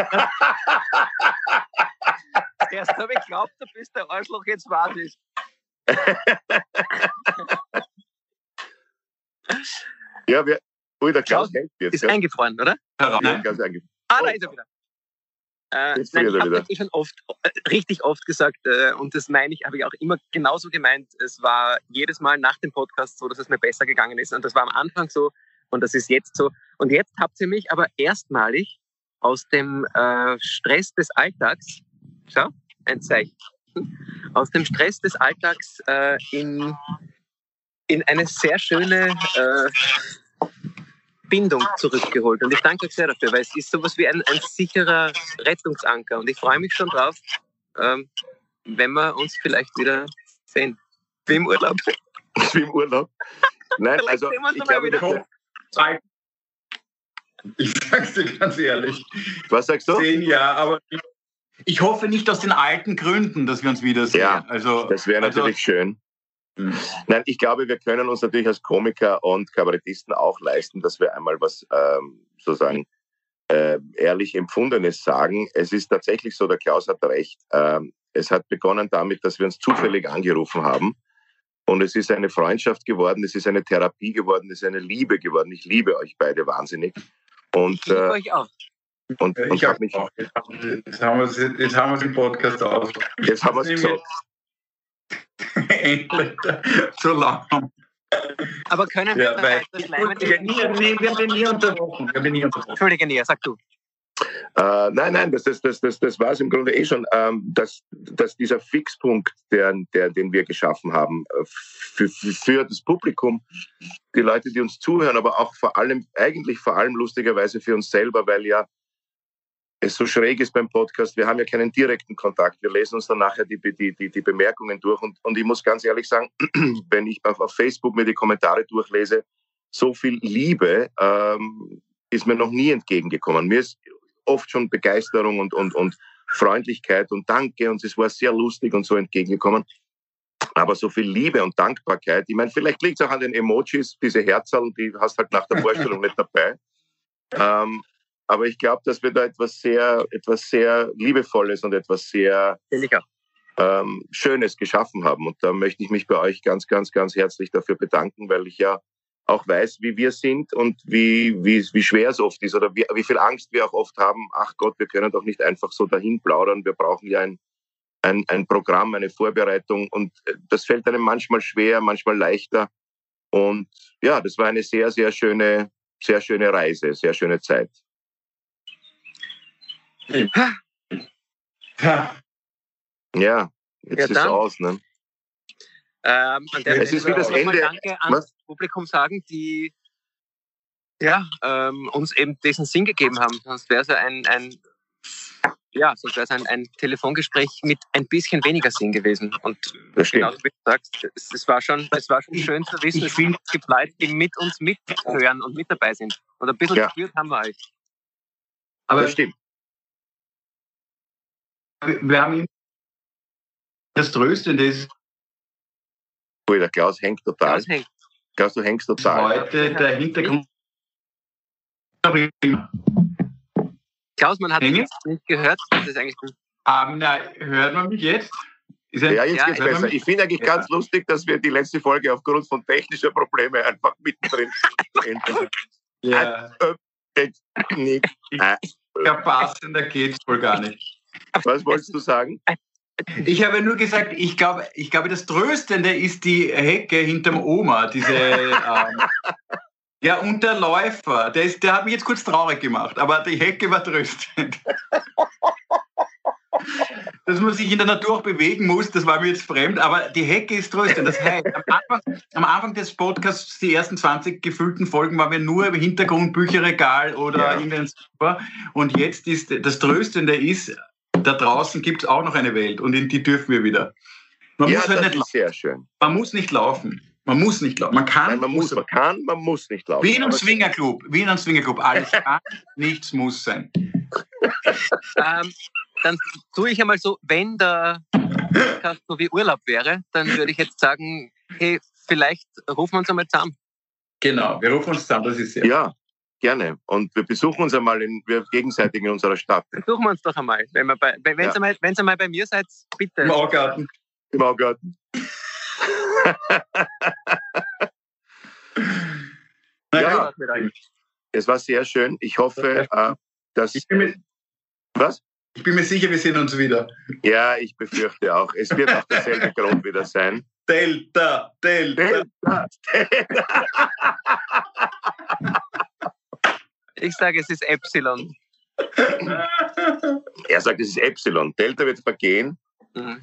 Erst habe ich geglaubt, du bist der Arschloch, jetzt war es. ja, wir, Ui, der Klaus jetzt. Ist ja. eingefroren, oder? Ja. Ganz eingefroren. Ah, da ist er wieder. Äh, Jetzt nein, ich habe das eh schon oft, äh, richtig oft gesagt äh, und das meine ich, habe ich auch immer genauso gemeint. Es war jedes Mal nach dem Podcast so, dass es mir besser gegangen ist und das war am Anfang so und das ist jetzt so. Und jetzt habt ihr mich aber erstmalig aus dem äh, Stress des Alltags, schau, ein Zeichen, aus dem Stress des Alltags äh, in, in eine sehr schöne äh, Bindung zurückgeholt. Und ich danke euch sehr dafür, weil es ist sowas wie ein, ein sicherer Rettungsanker. Und ich freue mich schon drauf, ähm, wenn wir uns vielleicht wieder sehen. Wie im Urlaub. Wie im Urlaub? Nein, also ich glaube, wieder. Ich sag's dir ganz ehrlich. Was sagst du? Zehn Jahre, aber ich hoffe nicht aus den alten Gründen, dass wir uns wiedersehen. Ja, also, das wäre also natürlich also, schön. Mhm. Nein, ich glaube, wir können uns natürlich als Komiker und Kabarettisten auch leisten, dass wir einmal was ähm, sozusagen äh, ehrlich Empfundenes sagen. Es ist tatsächlich so, der Klaus hat recht. Ähm, es hat begonnen damit, dass wir uns zufällig angerufen haben. Und es ist eine Freundschaft geworden, es ist eine Therapie geworden, es ist eine Liebe geworden. Ich liebe euch beide wahnsinnig. Und, ich liebe äh, euch auch. Und, und ich hab mich auch. Jetzt haben wir es im Podcast aus. Jetzt haben wir es gesagt. Endlich so lang. Aber können wir ja, Schleimen... Wir, haben nie unterbrochen. Wir haben nie unterbrochen. Entschuldige, Nia, sag du. Äh, nein, nein, das, das, das, das, das war es im Grunde eh schon, ähm, dass, dass dieser Fixpunkt, der, der, den wir geschaffen haben, äh, für, für das Publikum, die Leute, die uns zuhören, aber auch vor allem, eigentlich vor allem lustigerweise für uns selber, weil ja es so schräg ist beim Podcast, wir haben ja keinen direkten Kontakt. Wir lesen uns dann nachher die, die, die, die Bemerkungen durch. Und, und ich muss ganz ehrlich sagen, wenn ich auf, auf Facebook mir die Kommentare durchlese, so viel Liebe ähm, ist mir noch nie entgegengekommen. Mir ist oft schon Begeisterung und, und, und Freundlichkeit und Danke und es war sehr lustig und so entgegengekommen. Aber so viel Liebe und Dankbarkeit, ich meine, vielleicht liegt es auch an den Emojis, diese Herzerl, die hast halt nach der Vorstellung nicht dabei. Ähm, aber ich glaube, dass wir da etwas sehr, etwas sehr Liebevolles und etwas sehr ähm, Schönes geschaffen haben. Und da möchte ich mich bei euch ganz, ganz, ganz herzlich dafür bedanken, weil ich ja auch weiß, wie wir sind und wie, wie, wie schwer es oft ist oder wie, wie viel Angst wir auch oft haben. Ach Gott, wir können doch nicht einfach so dahin plaudern. Wir brauchen ja ein, ein, ein Programm, eine Vorbereitung und äh, das fällt einem manchmal schwer, manchmal leichter. Und ja, das war eine sehr, sehr schöne, sehr schöne Reise, sehr schöne Zeit. Ja, ja jetzt ja, ist es aus, ne? Ähm, an der es ist wie das Ende. Danke ans Publikum sagen, die ja, ähm, uns eben diesen Sinn gegeben haben. Sonst wäre es ja ein, ein ja, sonst wäre es ein, ein Telefongespräch mit ein bisschen weniger Sinn gewesen. Und genau wie du sagst, es, es, war schon, es war schon schön zu wissen, es gibt Leute, die mit uns mithören und mit dabei sind. Und ein bisschen ja. gespürt haben wir euch. Aber das stimmt. Wir haben ihm das Tröstende ist, Ui, der Klaus hängt total. Klaus, hängt. Klaus du hängst total. Heute der Hintergrund. Klaus, man hat mich jetzt nicht gehört. Das ist eigentlich um, na, hört man mich jetzt? ja, jetzt ja, geht's besser. Ich finde eigentlich ja. ganz lustig, dass wir die letzte Folge aufgrund von technischer Probleme einfach mittendrin enden. ja. Jetzt nicht. Ja, passender geht's wohl gar nicht. Was wolltest du sagen? Ich habe nur gesagt, ich glaube, ich glaube, das Tröstende ist die Hecke hinterm Oma, diese ähm, ja, und der Läufer, der, ist, der hat mich jetzt kurz traurig gemacht, aber die Hecke war tröstend. Dass man sich in der Natur auch bewegen muss, das war mir jetzt fremd, aber die Hecke ist tröstend. Das heißt, am Anfang, am Anfang des Podcasts, die ersten 20 gefüllten Folgen, waren wir nur im Hintergrund Bücherregal oder ja. irgendein Super. Und jetzt ist das Tröstende ist, da draußen gibt es auch noch eine Welt und in die dürfen wir wieder. Man ja, muss halt nicht laufen. sehr schön. Man muss nicht laufen. Man muss nicht laufen. Man kann, Nein, man muss, man kann, man muss nicht laufen. Wie in einem Swingerclub. Wie in einem Swingerclub. Alles kann, nichts muss sein. ähm, dann tue ich einmal so, wenn der Podcast so wie Urlaub wäre, dann würde ich jetzt sagen, hey, vielleicht rufen wir uns einmal zusammen. Genau, wir rufen uns zusammen, das ist ja. Ja, Gerne. Und wir besuchen uns einmal in, wir gegenseitig in unserer Stadt. Besuchen wir uns doch einmal. Wenn ihr bei, wenn ja. einmal, einmal bei mir seid, bitte. Im Augarten. Im Augarten. ja, es war sehr schön. Ich hoffe, äh, dass. Ich mir, was? Ich bin mir sicher, wir sehen uns wieder. Ja, ich befürchte auch. Es wird auch derselbe Grund wieder sein. Delta, Delta. Delta. Delta. Ich sage, es ist Epsilon. Er sagt, es ist Epsilon. Delta wird vergehen. Mhm.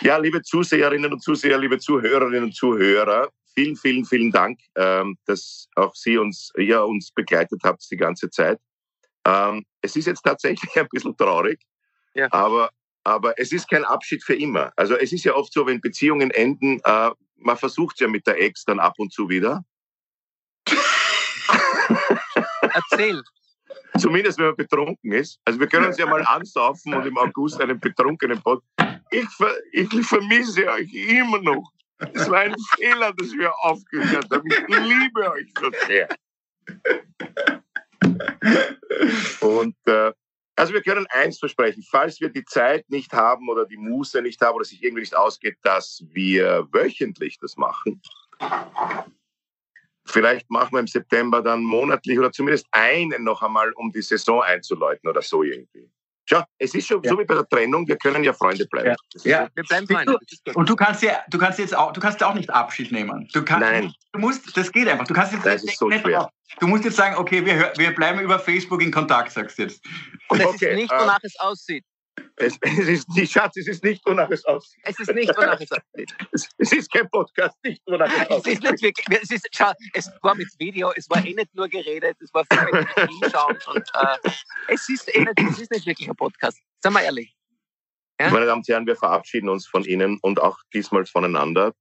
Ja, liebe Zuseherinnen und Zuseher, liebe Zuhörerinnen und Zuhörer, vielen, vielen, vielen Dank, ähm, dass auch Sie uns, ja, uns begleitet habt die ganze Zeit. Ähm, es ist jetzt tatsächlich ein bisschen traurig, ja. aber, aber es ist kein Abschied für immer. Also es ist ja oft so, wenn Beziehungen enden, äh, man versucht es ja mit der Ex dann ab und zu wieder. Erzähl. Zumindest wenn man betrunken ist. Also wir können uns ja mal ansaufen und im August einen betrunkenen Pod. Ich, ich vermisse euch immer noch. Es war ein Fehler, dass wir aufgehört haben. Ich liebe euch so sehr. Und äh, also wir können eins versprechen, falls wir die Zeit nicht haben oder die Muße nicht haben oder sich irgendwie nicht ausgeht, dass wir wöchentlich das machen, Vielleicht machen wir im September dann monatlich oder zumindest einen noch einmal, um die Saison einzuläuten oder so irgendwie. Schau, es ist schon ja. so wie bei der Trennung, wir können ja Freunde bleiben. Ja, ja. wir bleiben Freunde. Und du kannst ja, du kannst jetzt auch, du kannst auch nicht Abschied nehmen. Du kannst, Nein. Du musst, das geht einfach. Du kannst jetzt das ist so schwer. Du musst jetzt sagen, okay, wir, wir bleiben über Facebook in Kontakt, sagst du jetzt. Und es okay, ist nicht, wonach uh, es aussieht. Es, es, ist nicht, Schatz, es ist nicht, wonach es aussieht. Es ist nicht, wonach es aussieht. es, es ist kein Podcast, nicht, wonach es aussieht. Es ist nicht wirklich, es, ist, schau, es war mit Video, es war eh nicht nur geredet, es war viel mit Hinschauen und äh, es, ist eh nicht, es ist nicht wirklich ein Podcast, seien wir ehrlich. Ja? Meine Damen und Herren, wir verabschieden uns von Ihnen und auch diesmal voneinander.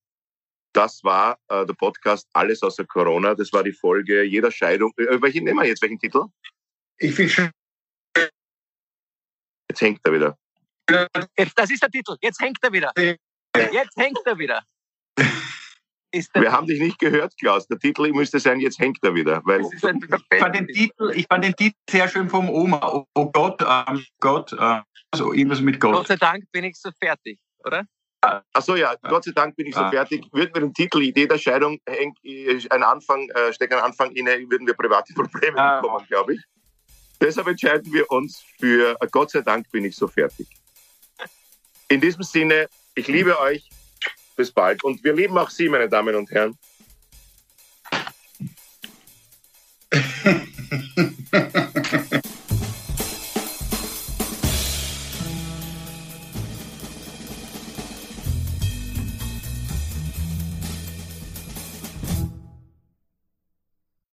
Das war äh, der Podcast Alles außer Corona. Das war die Folge jeder Scheidung. Äh, welchen nehmen wir jetzt? Welchen Titel? Ich will schon. Jetzt hängt er wieder. Das ist der Titel. Jetzt hängt er wieder. Jetzt hängt er wieder. Wir haben dich nicht gehört, Klaus. Der Titel müsste sein, jetzt hängt er wieder. Weil ich, fand den Titel, ich fand den Titel sehr schön vom Oma. Oh, oh Gott, ähm, Gott, äh, also irgendwas mit Gott. Gott sei Dank bin ich so fertig, oder? Achso, ja, Gott sei Dank bin ich so ah. fertig. Würden wir den Titel Idee der Scheidung hängt, ein Anfang, äh, steckt ein Anfang inne, würden wir private Probleme ah. bekommen, glaube ich. Deshalb entscheiden wir uns für Gott sei Dank bin ich so fertig. In diesem Sinne, ich liebe euch. Bis bald. Und wir lieben auch Sie, meine Damen und Herren.